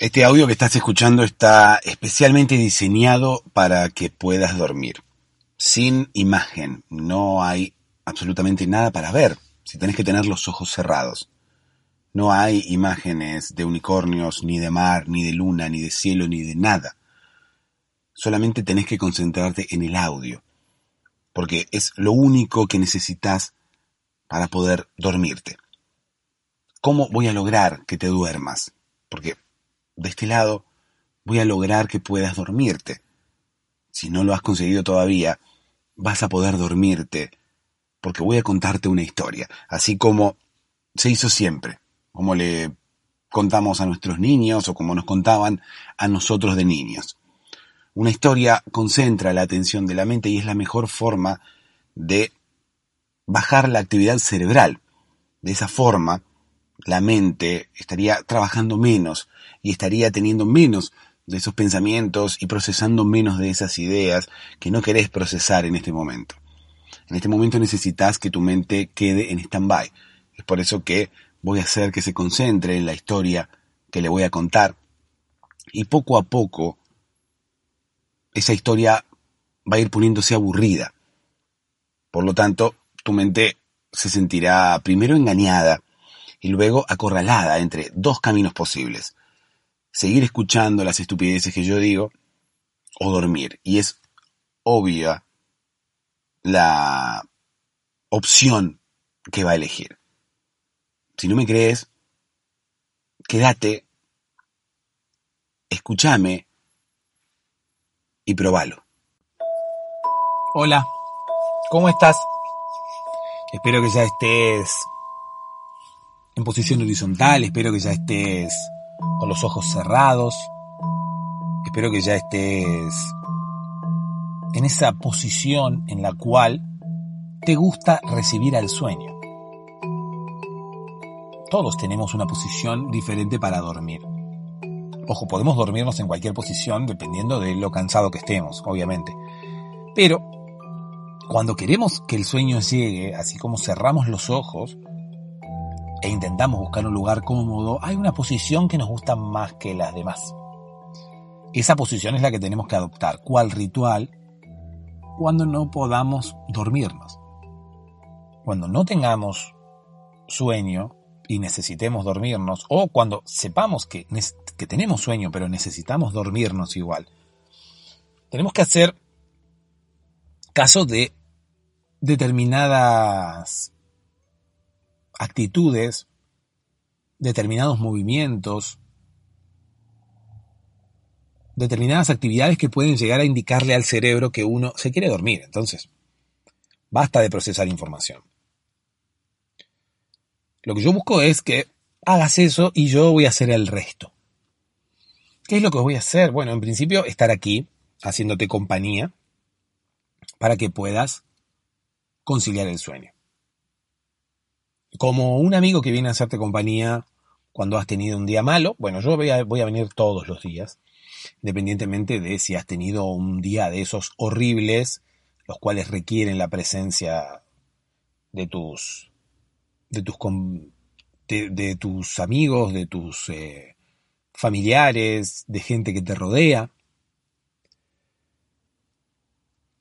Este audio que estás escuchando está especialmente diseñado para que puedas dormir. Sin imagen, no hay absolutamente nada para ver. Si tenés que tener los ojos cerrados. No hay imágenes de unicornios, ni de mar, ni de luna, ni de cielo, ni de nada. Solamente tenés que concentrarte en el audio, porque es lo único que necesitas para poder dormirte. ¿Cómo voy a lograr que te duermas? Porque de este lado voy a lograr que puedas dormirte. Si no lo has conseguido todavía, vas a poder dormirte, porque voy a contarte una historia, así como se hizo siempre como le contamos a nuestros niños o como nos contaban a nosotros de niños. Una historia concentra la atención de la mente y es la mejor forma de bajar la actividad cerebral. De esa forma, la mente estaría trabajando menos y estaría teniendo menos de esos pensamientos y procesando menos de esas ideas que no querés procesar en este momento. En este momento necesitas que tu mente quede en stand-by. Es por eso que voy a hacer que se concentre en la historia que le voy a contar y poco a poco esa historia va a ir poniéndose aburrida. Por lo tanto, tu mente se sentirá primero engañada y luego acorralada entre dos caminos posibles. Seguir escuchando las estupideces que yo digo o dormir. Y es obvia la opción que va a elegir. Si no me crees, quédate, escúchame y probalo. Hola, ¿cómo estás? Espero que ya estés en posición horizontal, espero que ya estés con los ojos cerrados, espero que ya estés en esa posición en la cual te gusta recibir al sueño. Todos tenemos una posición diferente para dormir. Ojo, podemos dormirnos en cualquier posición dependiendo de lo cansado que estemos, obviamente. Pero cuando queremos que el sueño llegue, así como cerramos los ojos e intentamos buscar un lugar cómodo, hay una posición que nos gusta más que las demás. Esa posición es la que tenemos que adoptar, cual ritual, cuando no podamos dormirnos. Cuando no tengamos sueño, y necesitemos dormirnos, o cuando sepamos que, que tenemos sueño pero necesitamos dormirnos igual, tenemos que hacer caso de determinadas actitudes, determinados movimientos, determinadas actividades que pueden llegar a indicarle al cerebro que uno se quiere dormir. Entonces, basta de procesar información. Lo que yo busco es que hagas eso y yo voy a hacer el resto. ¿Qué es lo que voy a hacer? Bueno, en principio estar aquí haciéndote compañía para que puedas conciliar el sueño. Como un amigo que viene a hacerte compañía cuando has tenido un día malo, bueno, yo voy a, venir todos los días, independientemente de si has tenido un día de esos horribles, los cuales requieren la presencia de tus de tus, de, tus amigos, de tus eh, familiares, de gente que te rodea.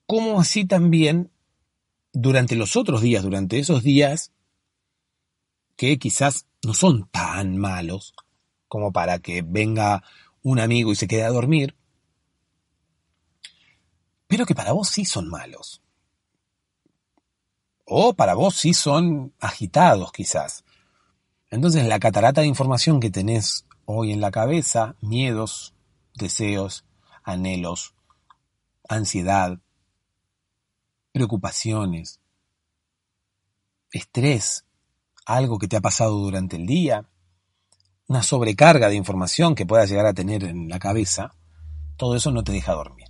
Como así también durante los otros días, durante esos días que quizás no son tan malos como para que venga un amigo y se quede a dormir, pero que para vos sí son malos. O para vos sí son agitados quizás. Entonces la catarata de información que tenés hoy en la cabeza, miedos, deseos, anhelos, ansiedad, preocupaciones, estrés, algo que te ha pasado durante el día, una sobrecarga de información que puedas llegar a tener en la cabeza, todo eso no te deja dormir.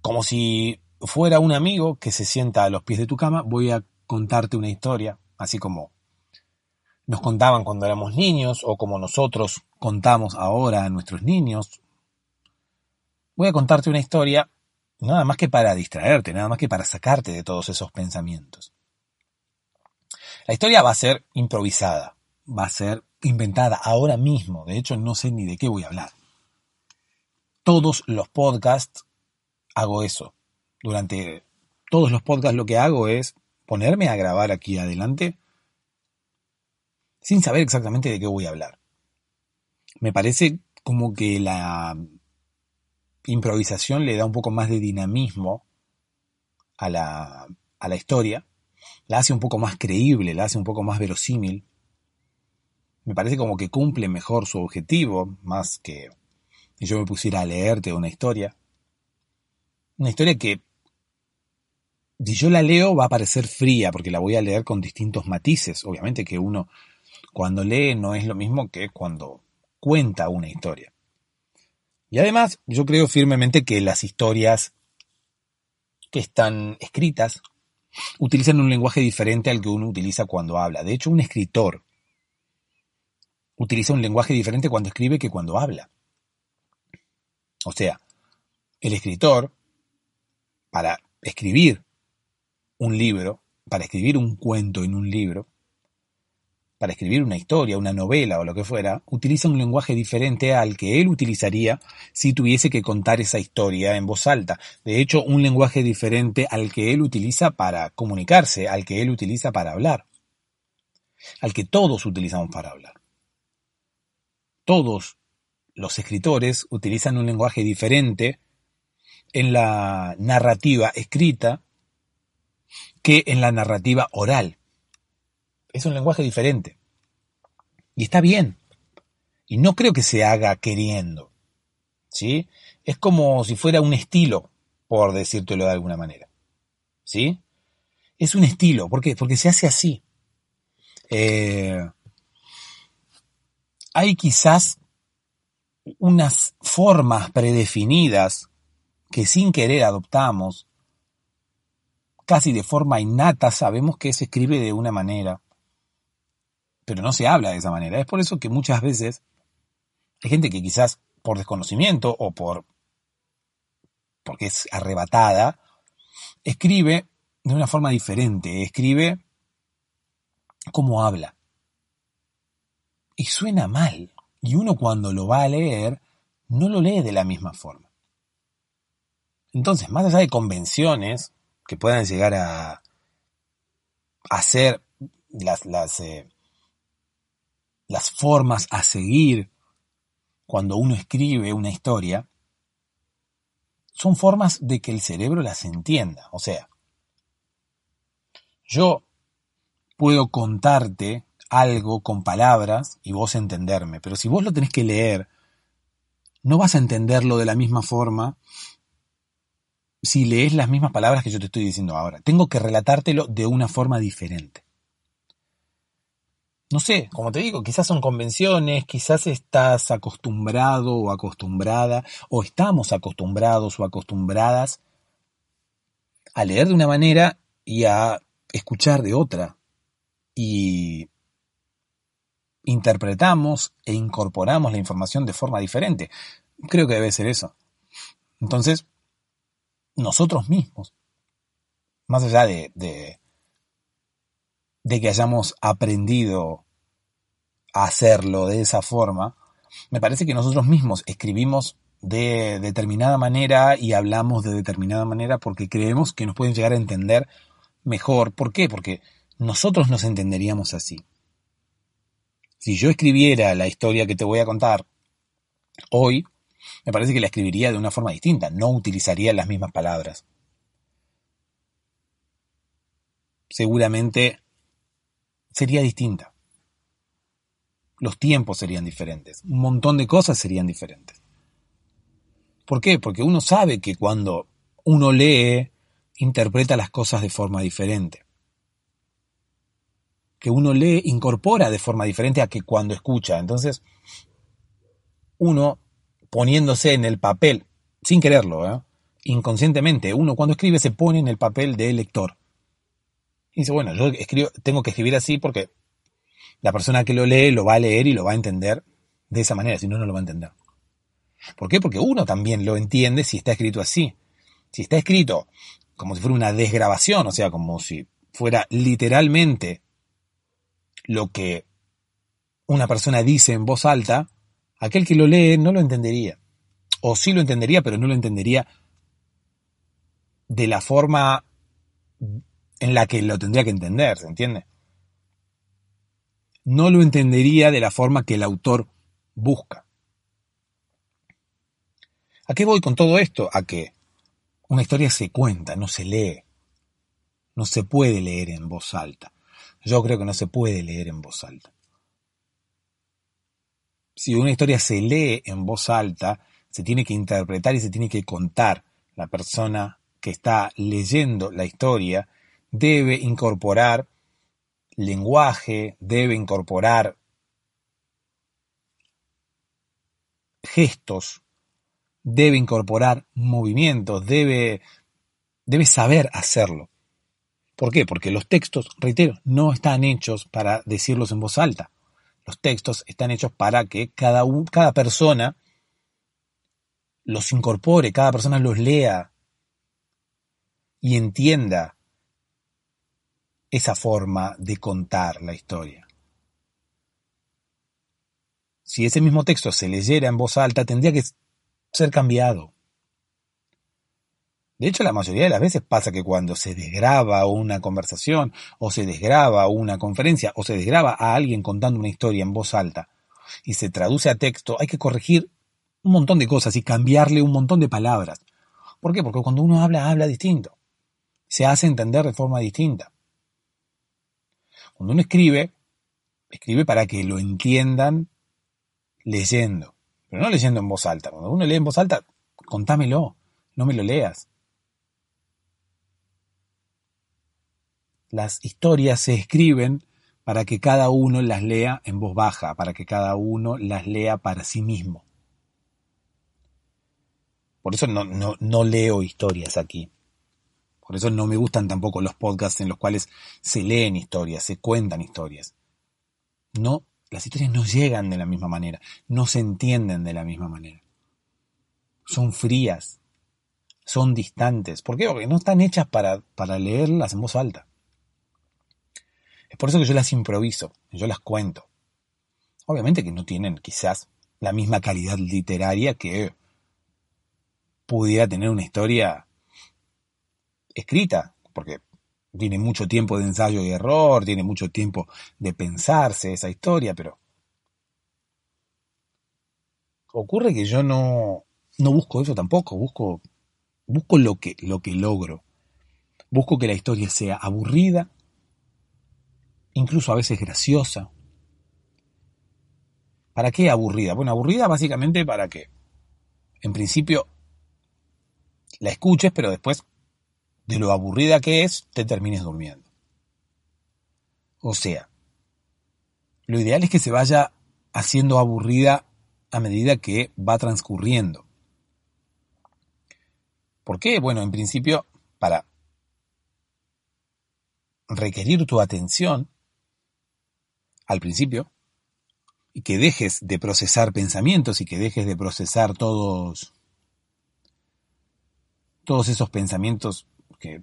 Como si fuera un amigo que se sienta a los pies de tu cama, voy a contarte una historia, así como nos contaban cuando éramos niños o como nosotros contamos ahora a nuestros niños. Voy a contarte una historia nada más que para distraerte, nada más que para sacarte de todos esos pensamientos. La historia va a ser improvisada, va a ser inventada ahora mismo, de hecho no sé ni de qué voy a hablar. Todos los podcasts hago eso. Durante todos los podcasts lo que hago es ponerme a grabar aquí adelante sin saber exactamente de qué voy a hablar. Me parece como que la improvisación le da un poco más de dinamismo a la, a la historia, la hace un poco más creíble, la hace un poco más verosímil. Me parece como que cumple mejor su objetivo, más que si yo me pusiera a leerte una historia. Una historia que, si yo la leo, va a parecer fría, porque la voy a leer con distintos matices. Obviamente que uno, cuando lee, no es lo mismo que cuando cuenta una historia. Y además, yo creo firmemente que las historias que están escritas utilizan un lenguaje diferente al que uno utiliza cuando habla. De hecho, un escritor utiliza un lenguaje diferente cuando escribe que cuando habla. O sea, el escritor, para escribir un libro, para escribir un cuento en un libro, para escribir una historia, una novela o lo que fuera, utiliza un lenguaje diferente al que él utilizaría si tuviese que contar esa historia en voz alta. De hecho, un lenguaje diferente al que él utiliza para comunicarse, al que él utiliza para hablar, al que todos utilizamos para hablar. Todos los escritores utilizan un lenguaje diferente en la narrativa escrita que en la narrativa oral es un lenguaje diferente. Y está bien. Y no creo que se haga queriendo. ¿Sí? Es como si fuera un estilo, por decírtelo de alguna manera. ¿Sí? Es un estilo. ¿Por qué? Porque se hace así. Eh, hay quizás unas formas predefinidas que sin querer adoptamos, casi de forma innata, sabemos que se escribe de una manera pero no se habla de esa manera. Es por eso que muchas veces hay gente que quizás por desconocimiento o por porque es arrebatada, escribe de una forma diferente, escribe como habla. Y suena mal. Y uno cuando lo va a leer, no lo lee de la misma forma. Entonces, más allá de convenciones que puedan llegar a, hacer las, las, eh, las formas a seguir cuando uno escribe una historia, son formas de que el cerebro las entienda. O sea, yo puedo contarte algo con palabras y vos entenderme, pero si vos lo tenés que leer, no vas a entenderlo de la misma forma si lees las mismas palabras que yo te estoy diciendo ahora. Tengo que relatártelo de una forma diferente no sé, como te digo, quizás son convenciones, quizás estás acostumbrado o acostumbrada, o estamos acostumbrados o acostumbradas a leer de una manera y a escuchar de otra. Y interpretamos e incorporamos la información de forma diferente. Creo que debe ser eso. Entonces, nosotros mismos, más allá de, de de que hayamos aprendido a hacerlo de esa forma, me parece que nosotros mismos escribimos de determinada manera y hablamos de determinada manera porque creemos que nos pueden llegar a entender mejor. ¿Por qué? Porque nosotros nos entenderíamos así. Si yo escribiera la historia que te voy a contar hoy, me parece que la escribiría de una forma distinta, no utilizaría las mismas palabras. Seguramente sería distinta. Los tiempos serían diferentes. Un montón de cosas serían diferentes. ¿Por qué? Porque uno sabe que cuando uno lee, interpreta las cosas de forma diferente. que uno lee incorpora de forma diferente a que cuando escucha. Entonces, uno poniéndose en el papel, sin quererlo, ¿eh? inconscientemente, uno cuando escribe se pone en el papel de lector. Y dice, bueno, yo tengo que escribir así porque la persona que lo lee lo va a leer y lo va a entender de esa manera, si no, no lo va a entender. ¿Por qué? Porque uno también lo entiende si está escrito así. Si está escrito como si fuera una desgrabación, o sea, como si fuera literalmente lo que una persona dice en voz alta, aquel que lo lee no lo entendería. O sí lo entendería, pero no lo entendería de la forma en la que lo tendría que entender, ¿se entiende? No lo entendería de la forma que el autor busca. ¿A qué voy con todo esto? A que una historia se cuenta, no se lee. No se puede leer en voz alta. Yo creo que no se puede leer en voz alta. Si una historia se lee en voz alta, se tiene que interpretar y se tiene que contar. La persona que está leyendo la historia debe incorporar lenguaje, debe incorporar gestos, debe incorporar movimientos, debe, debe saber hacerlo. ¿Por qué? Porque los textos, reitero, no están hechos para decirlos en voz alta. Los textos están hechos para que cada, cada persona los incorpore, cada persona los lea y entienda esa forma de contar la historia. Si ese mismo texto se leyera en voz alta, tendría que ser cambiado. De hecho, la mayoría de las veces pasa que cuando se desgraba una conversación, o se desgraba una conferencia, o se desgraba a alguien contando una historia en voz alta, y se traduce a texto, hay que corregir un montón de cosas y cambiarle un montón de palabras. ¿Por qué? Porque cuando uno habla, habla distinto. Se hace entender de forma distinta. Cuando uno escribe, escribe para que lo entiendan leyendo, pero no leyendo en voz alta. Cuando uno lee en voz alta, contámelo, no me lo leas. Las historias se escriben para que cada uno las lea en voz baja, para que cada uno las lea para sí mismo. Por eso no, no, no leo historias aquí. Por eso no me gustan tampoco los podcasts en los cuales se leen historias, se cuentan historias. No, las historias no llegan de la misma manera, no se entienden de la misma manera. Son frías, son distantes. ¿Por qué? Porque no están hechas para, para leerlas en voz alta. Es por eso que yo las improviso, yo las cuento. Obviamente que no tienen quizás la misma calidad literaria que pudiera tener una historia escrita, porque tiene mucho tiempo de ensayo y error, tiene mucho tiempo de pensarse esa historia, pero ocurre que yo no, no busco eso tampoco, busco, busco lo, que, lo que logro. Busco que la historia sea aburrida, incluso a veces graciosa. ¿Para qué aburrida? Bueno, aburrida básicamente para que, en principio, la escuches, pero después de lo aburrida que es, te termines durmiendo. O sea, lo ideal es que se vaya haciendo aburrida a medida que va transcurriendo. ¿Por qué? Bueno, en principio, para requerir tu atención al principio, y que dejes de procesar pensamientos y que dejes de procesar todos todos esos pensamientos que,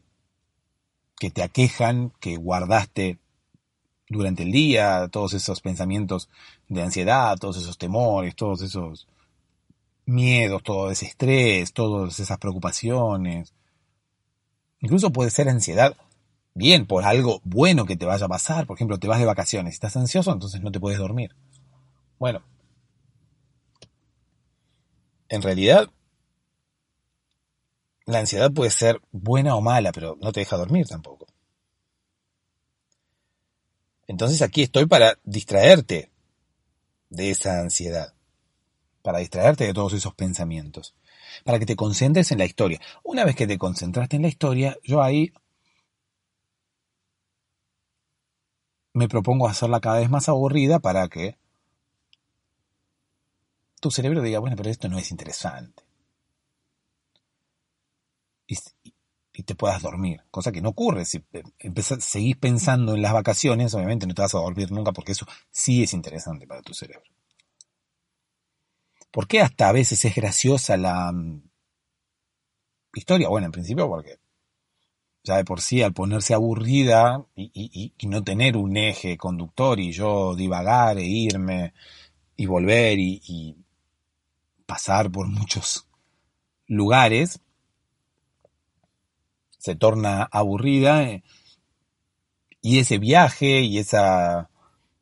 que te aquejan, que guardaste durante el día, todos esos pensamientos de ansiedad, todos esos temores, todos esos miedos, todo ese estrés, todas esas preocupaciones. Incluso puede ser ansiedad, bien, por algo bueno que te vaya a pasar. Por ejemplo, te vas de vacaciones, estás ansioso, entonces no te puedes dormir. Bueno, en realidad la ansiedad puede ser buena o mala, pero no te deja dormir tampoco. Entonces aquí estoy para distraerte de esa ansiedad, para distraerte de todos esos pensamientos, para que te concentres en la historia. Una vez que te concentraste en la historia, yo ahí me propongo hacerla cada vez más aburrida para que tu cerebro diga, bueno, pero esto no es interesante. Y, y te puedas dormir, cosa que no ocurre. Si seguís pensando en las vacaciones, obviamente no te vas a dormir nunca porque eso sí es interesante para tu cerebro. ¿Por qué hasta a veces es graciosa la mm, historia? Bueno, en principio porque ya de por sí al ponerse aburrida y, no tener un eje conductor y yo divagar e irme y volver y, y pasar por muchos lugares, se torna aburrida eh, y ese viaje y esa,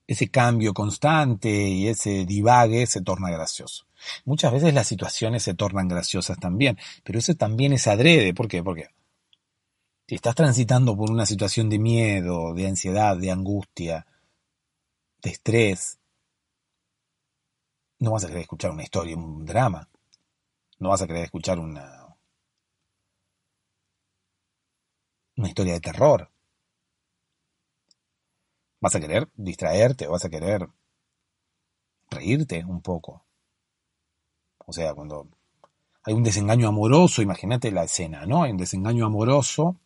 ese cambio constante y ese divague se torna gracioso. Muchas veces las situaciones se tornan graciosas también, pero eso también es adrede. ¿Por qué? Porque si estás transitando por una situación de miedo, de ansiedad, de angustia, de estrés, no vas a querer escuchar una historia, un drama. No vas a querer escuchar una, una historia de terror. Vas a querer distraerte, vas a querer reírte un poco. O sea, cuando hay un desengaño amoroso, imagínate la escena, ¿no? Hay un desengaño amoroso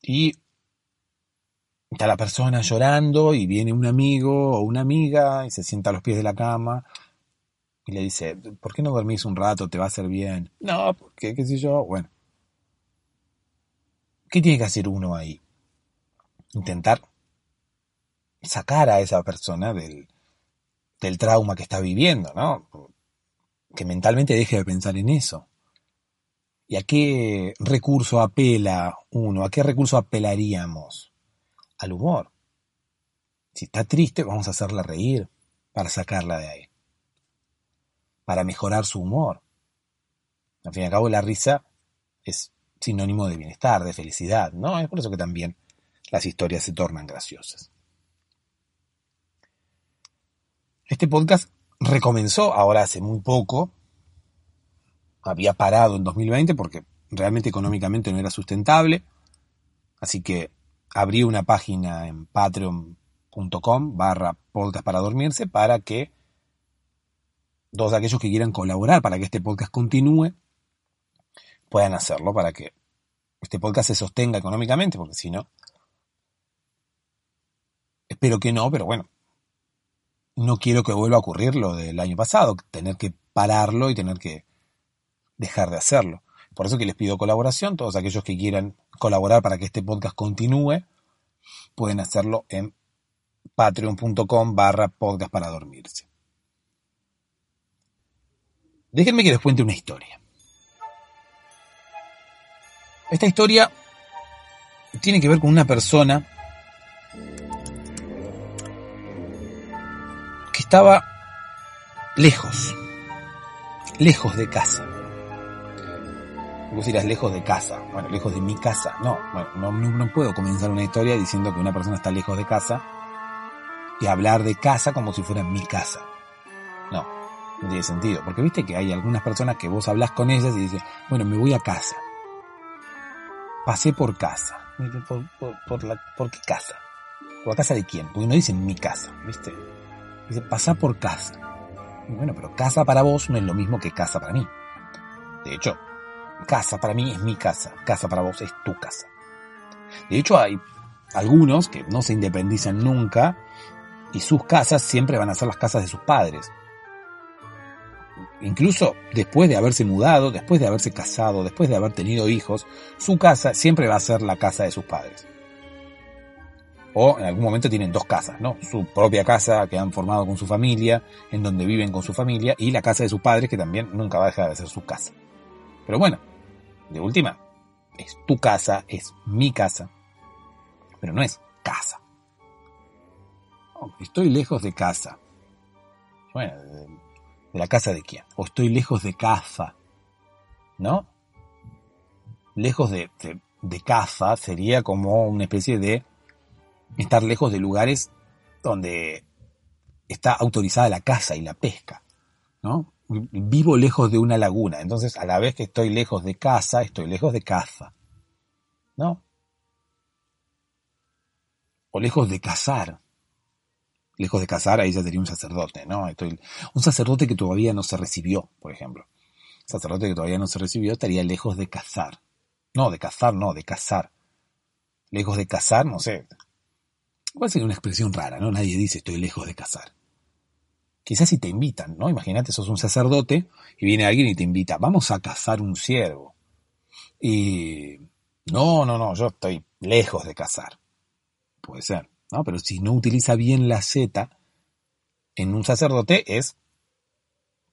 y está la persona llorando y viene un amigo o una amiga y se sienta a los pies de la cama y le dice, ¿por qué no dormís un rato? Te va a hacer bien. No, porque qué sé yo. Bueno, ¿Qué tiene que hacer uno ahí? Intentar sacar a esa persona del, del trauma que está viviendo, ¿no? Que mentalmente deje de pensar en eso. ¿Y a qué recurso apela uno? ¿A qué recurso apelaríamos? Al humor. Si está triste, vamos a hacerla reír para sacarla de ahí. Para mejorar su humor. Al fin y al cabo, la risa es sinónimo de bienestar, de felicidad, ¿no? Es por eso que también las historias se tornan graciosas. Este podcast recomenzó ahora hace muy poco. Había parado en 2020 porque realmente económicamente no era sustentable. Así que abrí una página en patreon.com barra podcast para dormirse para que todos aquellos que quieran colaborar para que este podcast continúe puedan hacerlo para que este podcast se sostenga económicamente, porque si no, espero que no, pero bueno, no quiero que vuelva a ocurrir lo del año pasado, tener que pararlo y tener que dejar de hacerlo. Por eso que les pido colaboración, todos aquellos que quieran colaborar para que este podcast continúe, pueden hacerlo en patreon.com barra podcast para dormirse. Déjenme que les cuente una historia. Esta historia tiene que ver con una persona que estaba lejos, lejos de casa. Vos dirás lejos de casa, bueno, lejos de mi casa. No, no, no puedo comenzar una historia diciendo que una persona está lejos de casa y hablar de casa como si fuera mi casa. No, no tiene sentido, porque viste que hay algunas personas que vos hablas con ellas y dices, bueno, me voy a casa pasé por casa. ¿Por, la, ¿Por qué casa? ¿Por la casa de quién? Porque no dicen mi casa, ¿viste? Dice, pasa por casa. bueno, pero casa para vos no es lo mismo que casa para mí. De hecho, casa para mí es mi casa, casa para vos es tu casa. De hecho, hay algunos que no se independizan nunca y sus casas siempre van a ser las casas de sus padres incluso después de haberse mudado, después de haberse casado, después de haber tenido hijos, su casa siempre va a ser la casa de sus padres. O en algún momento tienen dos casas, ¿no? Su propia casa que han formado con su familia, en donde viven con su familia, y la casa de sus padres que también nunca va a dejar de ser su casa. Pero bueno, de última, es tu casa, es mi casa, pero no es casa. estoy lejos de casa. Bueno, ¿De la casa de quién? ¿O estoy lejos de casa? ¿No? Lejos de, de, casa sería como una especie de estar lejos de lugares donde está autorizada la caza y la pesca, ¿no? Vivo lejos de una laguna, entonces a la vez que estoy lejos de casa, estoy lejos de caza, ¿no? o lejos de casar. Lejos de casar, ahí ya sería un sacerdote, ¿no? Estoy, un sacerdote que todavía no se recibió, por ejemplo. Un sacerdote que todavía no se recibió estaría lejos de casar. No, de cazar, no, de casar. Lejos de casar, no sé. Igual sería una expresión rara, ¿no? Nadie dice estoy lejos de casar. Quizás si te invitan, ¿no? Imagínate, sos un sacerdote y viene alguien y te invita, vamos a cazar un ciervo. Y no, no, no, yo estoy lejos de cazar. Puede ser, Pero si no utiliza bien la Z en un sacerdote es,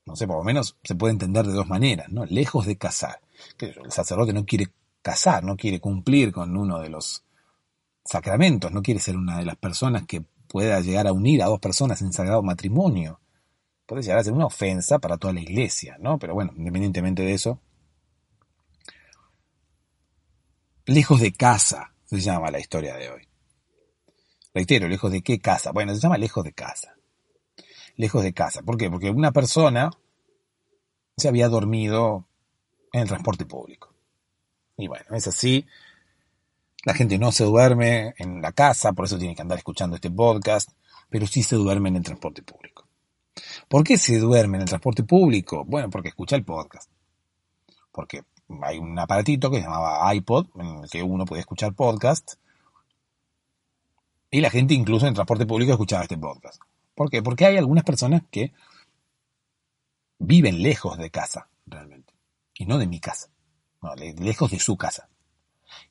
no sé, por lo menos se puede entender de dos maneras, ¿no? Lejos de cazar. Que el sacerdote no quiere casar, no quiere cumplir con uno de los sacramentos, no quiere ser una de las personas que pueda llegar a unir a dos personas en sagrado matrimonio. Puede llegar a ser una ofensa para toda la iglesia, ¿no? Pero bueno, independientemente de eso, lejos de casa se llama la historia de hoy. Reitero, lejos de qué casa. Bueno, se llama lejos de casa. Lejos de casa. ¿Por qué? Porque una persona se había dormido en el transporte público. Y bueno, es así. La gente no se duerme en la casa, por eso tiene que andar escuchando este podcast, pero sí se duerme en el transporte público. ¿Por qué se duerme en el transporte público? Bueno, porque escucha el podcast. Porque hay un aparatito que se llamaba iPod, en el que uno puede escuchar podcast. Y la gente incluso en transporte público escuchaba este podcast. ¿Por qué? Porque hay algunas personas que viven lejos de casa, realmente. Y no de mi casa. No, lejos de su casa.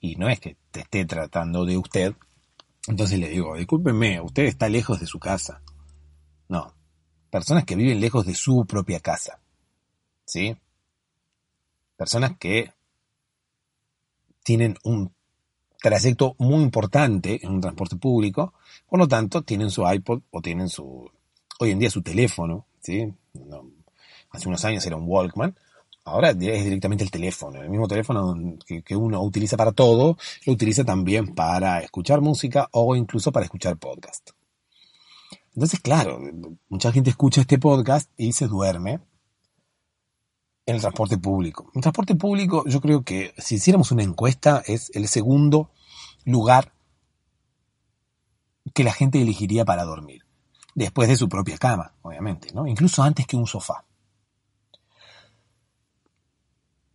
Y no es que te esté tratando de usted. Entonces le digo, discúlpeme, usted está lejos de su casa. No. Personas que viven lejos de su propia casa. ¿Sí? Personas que tienen un trayecto muy importante en un transporte público, por lo tanto tienen su iPod o tienen su, hoy en día su teléfono, ¿sí? hace unos años era un Walkman, Ahora es directamente el teléfono, el mismo teléfono que, uno utiliza para todo, lo utiliza también para escuchar música o incluso para escuchar podcast. Entonces, claro, mucha gente escucha este podcast y se duerme en el transporte público. El transporte público, yo creo que si hiciéramos una encuesta, es el segundo lugar que la gente elegiría para dormir. Después de su propia cama, obviamente, ¿no? Incluso antes que un sofá.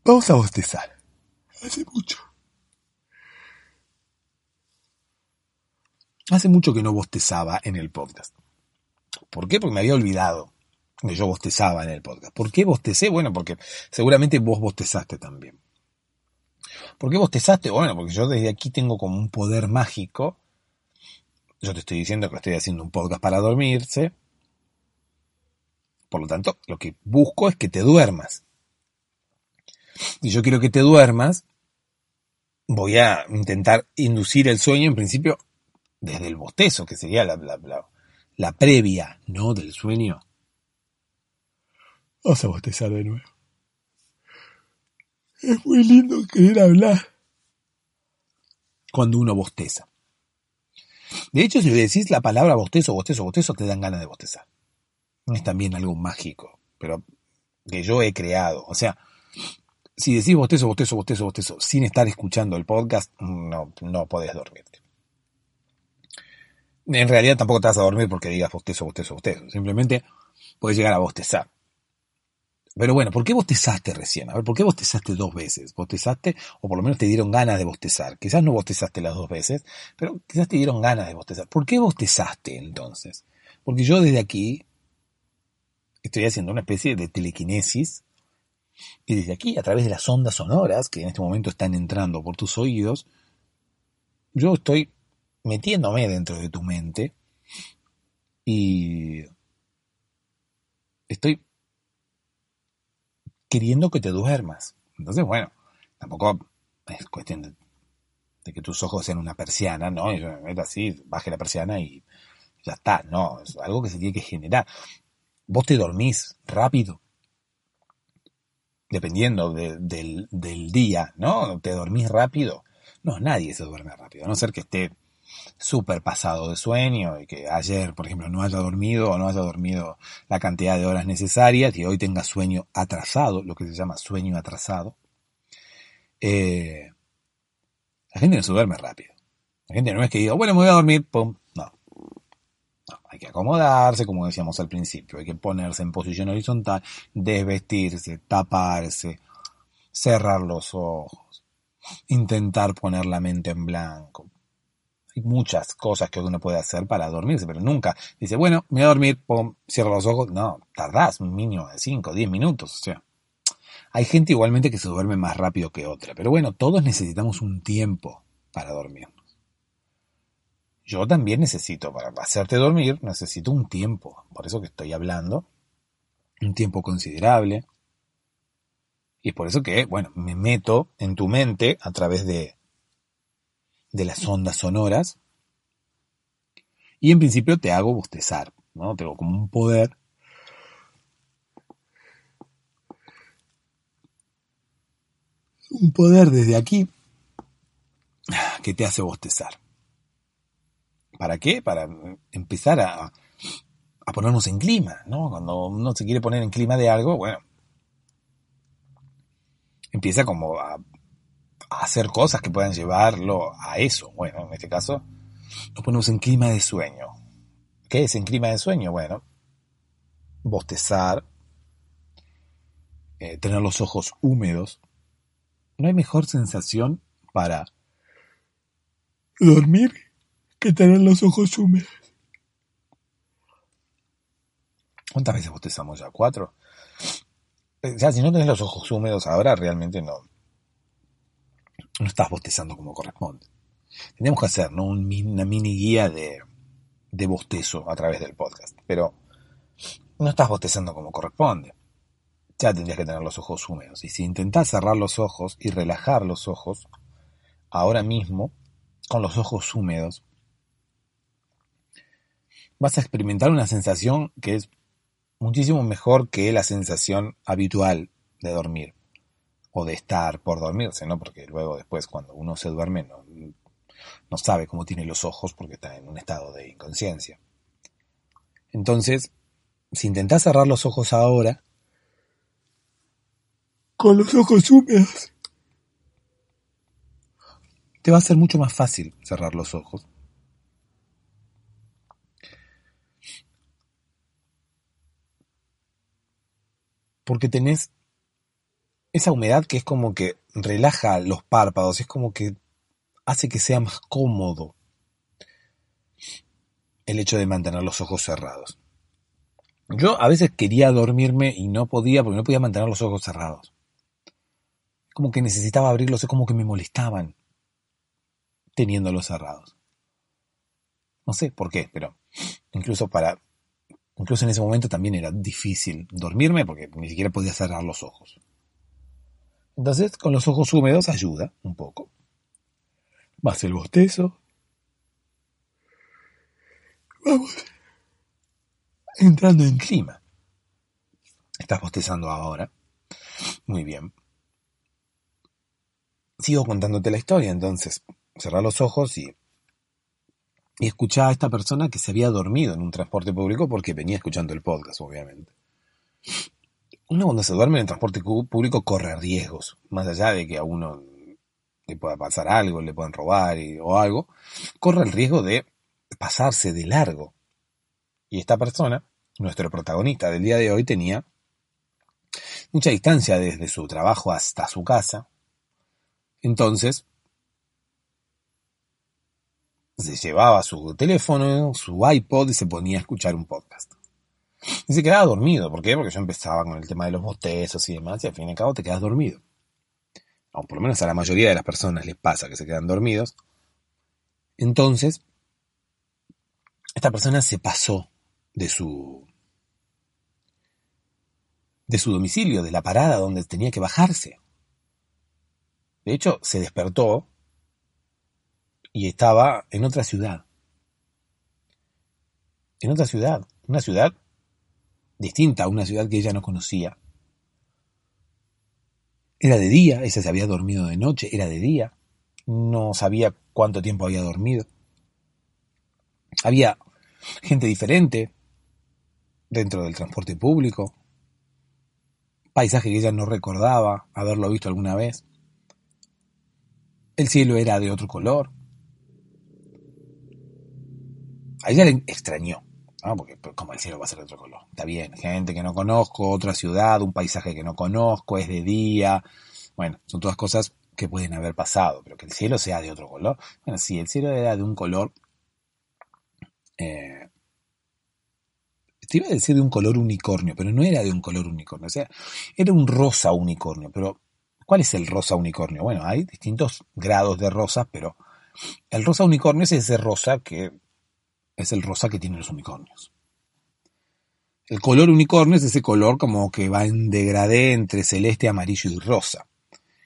Vamos a bostezar. Hace mucho. Hace mucho que no bostezaba en el podcast. ¿Por qué? Porque me había olvidado que yo bostezaba en el podcast. ¿Por qué bostecé? Bueno, porque seguramente vos bostezaste también. ¿Por qué bostezaste? Bueno, porque yo desde aquí tengo como un poder mágico. Yo te estoy diciendo que estoy haciendo un podcast para dormirse. Por lo tanto, lo que busco es que te duermas y yo quiero que te duermas, voy a intentar inducir el sueño en principio desde el bostezo, que sería la, la, previa, ¿no? Del sueño. Vamos a bostezar de nuevo. Es muy lindo querer hablar cuando uno bosteza. De hecho, si le decís la palabra bostezo, bostezo, bostezo, te dan ganas de bostezar. Es también algo mágico, pero que yo he creado. O sea, si decís bostezo, bostezo, bostezo, bostezo, sin estar escuchando el podcast, no, no podés dormirte. En realidad tampoco te vas a dormir porque digas bostezo, bostezo, bostezo. Simplemente puedes llegar a bostezar. Pero bueno, ¿por qué bostezaste recién? A ver, ¿por qué bostezaste dos veces? ¿Bostezaste o por lo menos te dieron ganas de bostezar? Quizás no bostezaste las dos veces, pero quizás te dieron ganas de bostezar. ¿Por qué bostezaste entonces? Porque yo desde aquí estoy haciendo una especie de telequinesis y desde aquí, a través de las ondas sonoras que en este momento están entrando por tus oídos, yo estoy metiéndome dentro de tu mente y estoy queriendo que te duermas. Entonces, bueno, tampoco es cuestión de, que tus ojos sean una persiana, ¿no? Y meto así, baje la persiana y ya está, no, es algo que se tiene que generar. Vos te dormís rápido, dependiendo del, día, ¿no? ¿Te dormís rápido? No, nadie se duerme rápido, a no ser que esté súper pasado de sueño y que ayer, por ejemplo, no haya dormido o no haya dormido la cantidad de horas necesarias y hoy tenga sueño atrasado, lo que se llama sueño atrasado. Eh, la gente no se duerme rápido. La gente no es que diga, bueno, me voy a dormir, pum, no. no. Hay que acomodarse, como decíamos al principio, hay que ponerse en posición horizontal, desvestirse, taparse, cerrar los ojos, intentar poner la mente en blanco. Hay muchas cosas que uno puede hacer para dormirse, pero nunca dice, bueno, me voy a dormir, pum, cierro los ojos. No, tardás un mínimo de 5, 10 minutos, o sea. Hay gente igualmente que se duerme más rápido que otra, pero bueno, todos necesitamos un tiempo para dormirnos. Yo también necesito, para hacerte dormir, necesito un tiempo, por eso que estoy hablando, un tiempo considerable. Y es por eso que, bueno, me meto en tu mente a través de, de las ondas sonoras y en principio te hago bostezar, ¿no? Tengo como un poder un poder desde aquí que te hace bostezar. ¿Para qué? Para empezar a, a ponernos en clima, ¿no? Cuando uno se quiere poner en clima de algo, bueno, empieza como a, hacer cosas que puedan llevarlo a eso. Bueno, en este caso, nos ponemos en clima de sueño. ¿Qué es en clima de sueño? Bueno, bostezar, eh, tener los ojos húmedos, no hay mejor sensación para dormir que tener los ojos húmedos. ¿Cuántas veces bostezamos ya? ¿Cuatro? Eh, ya, si no tenés los ojos húmedos ahora, realmente no, no estás bostezando como corresponde. Tenemos que hacer ¿no? una mini guía de, de bostezo a través del podcast, pero no estás bostezando como corresponde ya tendrías que tener los ojos húmedos. Y si intentás cerrar los ojos y relajar los ojos, ahora mismo, con los ojos húmedos, vas a experimentar una sensación que es muchísimo mejor que la sensación habitual de dormir o de estar por dormirse, ¿no? Porque luego después cuando uno se duerme no, no sabe cómo tiene los ojos porque está en un estado de inconsciencia. Entonces, si intentás cerrar los ojos ahora, con los ojos húmedos. Te va a ser mucho más fácil cerrar los ojos. Porque tenés esa humedad que es como que relaja los párpados, es como que hace que sea más cómodo el hecho de mantener los ojos cerrados. Yo a veces quería dormirme y no podía porque no podía mantener los ojos cerrados como que necesitaba abrirlos, es como que me molestaban teniéndolos cerrados. No sé por qué, pero incluso para incluso en ese momento también era difícil dormirme porque ni siquiera podía cerrar los ojos. Entonces, con los ojos húmedos ayuda un poco. Vas el bostezo. Vamos. Entrando en clima. Estás bostezando ahora. Muy bien sigo contándote la historia, entonces cerrá los ojos y, y escuchá a esta persona que se había dormido en un transporte público porque venía escuchando el podcast, obviamente. Uno cuando se duerme en el transporte público corre riesgos, más allá de que a uno le pueda pasar algo, le puedan robar o algo, corre el riesgo de pasarse de largo. Y esta persona, nuestro protagonista del día de hoy, tenía mucha distancia desde su trabajo hasta su casa, entonces, se llevaba su teléfono, su iPod y se ponía a escuchar un podcast. Y se quedaba dormido. ¿Por qué? Porque yo empezaba con el tema de los bostezos y demás, y al fin y al cabo te quedas dormido. O por lo menos a la mayoría de las personas les pasa que se quedan dormidos. Entonces, esta persona se pasó de su de su domicilio, de la parada donde tenía que bajarse. De hecho, se despertó y estaba en otra ciudad. En otra ciudad. Una ciudad distinta a una ciudad que ella no conocía. Era de día, ella se había dormido de noche, era de día. No sabía cuánto tiempo había dormido. Había gente diferente dentro del transporte público. Paisaje que ella no recordaba haberlo visto alguna vez. El cielo era de otro color. A ella le extrañó, ¿no? porque pues, como el cielo va a ser de otro color. Está bien, gente que no conozco, otra ciudad, un paisaje que no conozco, es de día. Bueno, son todas cosas que pueden haber pasado, pero que el cielo sea de otro color. Bueno, sí, el cielo era de un color... Eh, te iba a decir de un color unicornio, pero no era de un color unicornio, o sea, era un rosa unicornio, pero ¿cuál es el rosa unicornio? Bueno, hay distintos grados de rosas, pero el rosa unicornio es ese rosa que es el rosa que tienen los unicornios. El color unicornio es ese color como que va en degradé entre celeste, amarillo y rosa.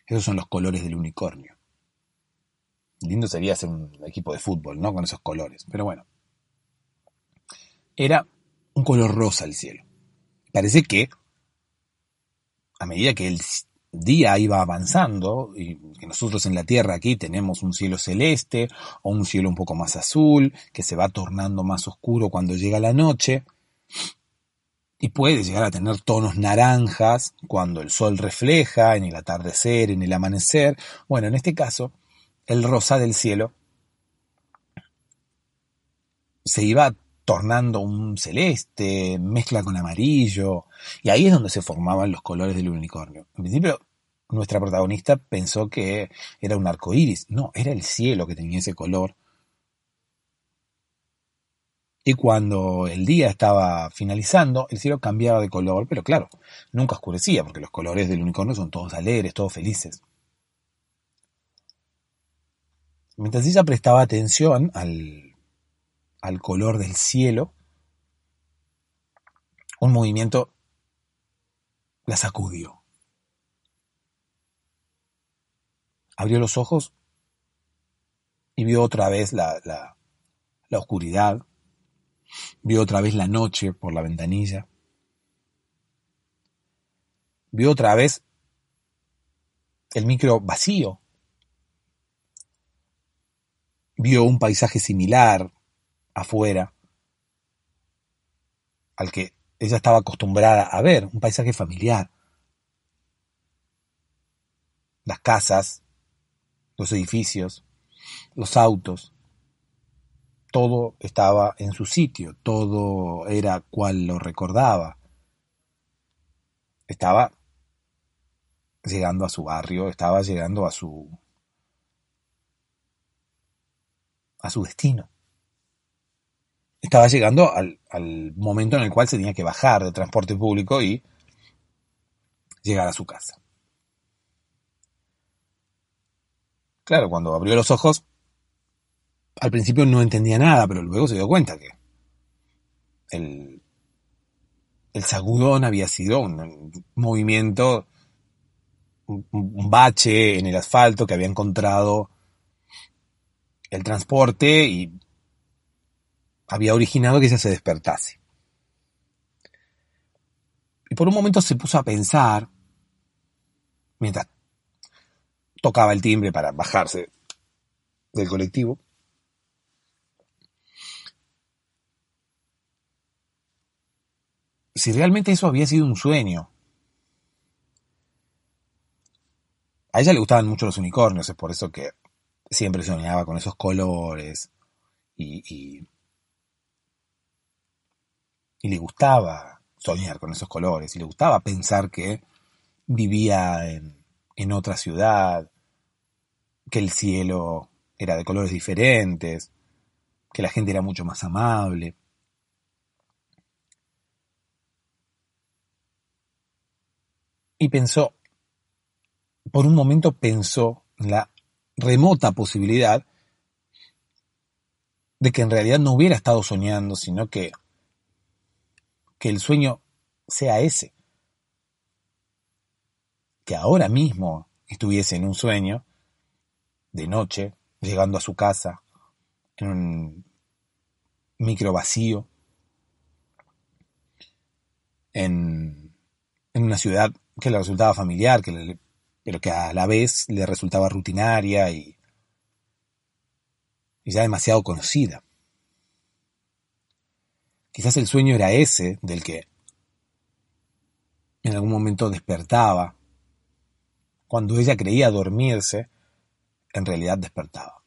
Esos son los colores del unicornio. Lindo sería hacer un equipo de fútbol, ¿no? Con esos colores. Pero bueno. Era un color rosa el cielo. Parece que a medida que el día iba avanzando y que nosotros en la Tierra aquí tenemos un cielo celeste o un cielo un poco más azul que se va tornando más oscuro cuando llega la noche y puede llegar a tener tonos naranjas cuando el sol refleja en el atardecer, en el amanecer. Bueno, en este caso, el rosa del cielo se iba tornando un celeste, mezcla con amarillo, y ahí es donde se formaban los colores del unicornio. En principio, nuestra protagonista pensó que era un arco iris. No, era el cielo que tenía ese color. Y cuando el día estaba finalizando, el cielo cambiaba de color, pero claro, nunca oscurecía, porque los colores del unicornio son todos alegres, todos felices. Mientras ella prestaba atención al, al color del cielo, un movimiento la sacudió. Abrió los ojos y vio otra vez la, la, la oscuridad, vio otra vez la noche por la ventanilla, vio otra vez el micro vacío, vio un paisaje similar, afuera al que ella estaba acostumbrada a ver, un paisaje familiar. Las casas, los edificios, los autos, todo estaba en su sitio, todo era cual lo recordaba. Estaba llegando a su barrio, estaba llegando a su a su destino estaba llegando al, momento en el cual se tenía que bajar de transporte público y llegar a su casa. Claro, cuando abrió los ojos, al principio no entendía nada, pero luego se dio cuenta que el, el sagudón había sido un, movimiento, un bache en el asfalto que había encontrado el transporte y había originado que ella se despertase. Y por un momento se puso a pensar, mientras tocaba el timbre para bajarse del colectivo, si realmente eso había sido un sueño. A ella le gustaban mucho los unicornios, es por eso que siempre soñaba con esos colores y, le gustaba soñar con esos colores, y le gustaba pensar que vivía en, en otra ciudad, que el cielo era de colores diferentes, que la gente era mucho más amable. Y pensó, por un momento pensó en la remota posibilidad de que en realidad no hubiera estado soñando, sino que que el sueño sea ese. Que ahora mismo estuviese en un sueño, de noche, llegando a su casa, en un micro vacío, en, en una ciudad que le resultaba familiar, que pero que a la vez le resultaba rutinaria y, y ya demasiado conocida. Quizás el sueño era ese del que en algún momento despertaba. Cuando ella creía dormirse, en realidad despertaba.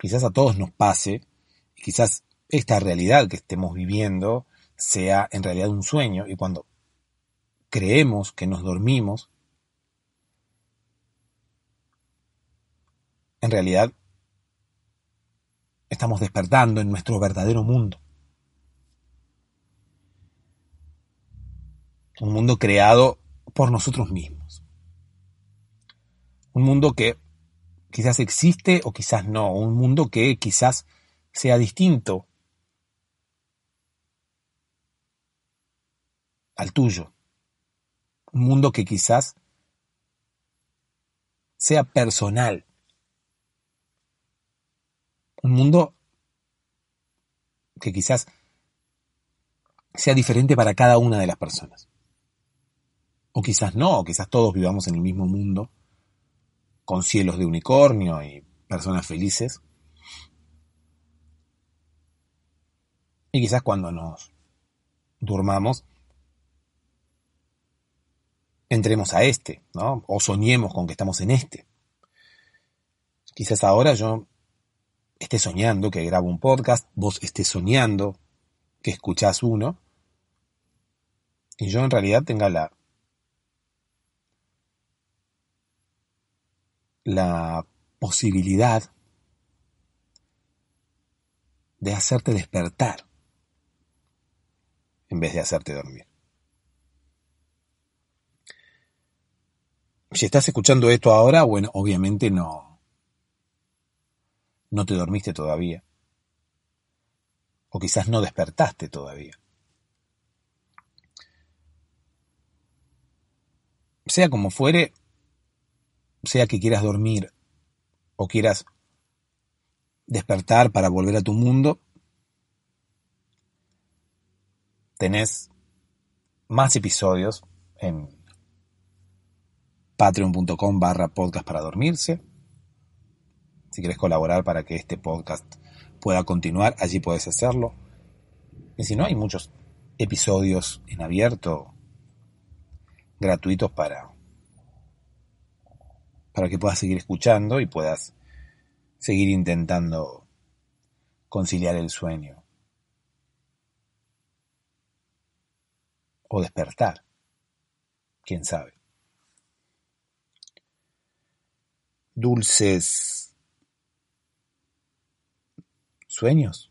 quizás a todos nos pase, y quizás esta realidad que estemos viviendo sea en realidad un sueño, y cuando creemos que nos dormimos, en realidad estamos despertando en nuestro verdadero mundo. Un mundo creado por nosotros mismos. Un mundo que quizás existe o quizás no. Un mundo que quizás sea distinto al tuyo. Un mundo que quizás sea personal. Un mundo que quizás sea diferente para cada una de las personas. O quizás no, o quizás todos vivamos en el mismo mundo, con cielos de unicornio y personas felices. Y quizás cuando nos durmamos, entremos a este, ¿no? O soñemos con que estamos en este. Quizás ahora yo esté soñando que grabo un podcast, vos estés soñando que escuchás uno, y yo en realidad tenga la la posibilidad de hacerte despertar en vez de hacerte dormir. Si estás escuchando esto ahora, bueno, obviamente no, no te dormiste todavía. O quizás no despertaste todavía. Sea como fuere, sea que quieras dormir o quieras despertar para volver a tu mundo, tenés más episodios en patreon.com barra podcast para dormirse. Si quieres colaborar para que este podcast pueda continuar, allí puedes hacerlo. Y si no, hay muchos episodios en abierto gratuitos para para que puedas seguir escuchando y puedas seguir intentando conciliar el sueño o despertar, quién sabe. Dulces sueños.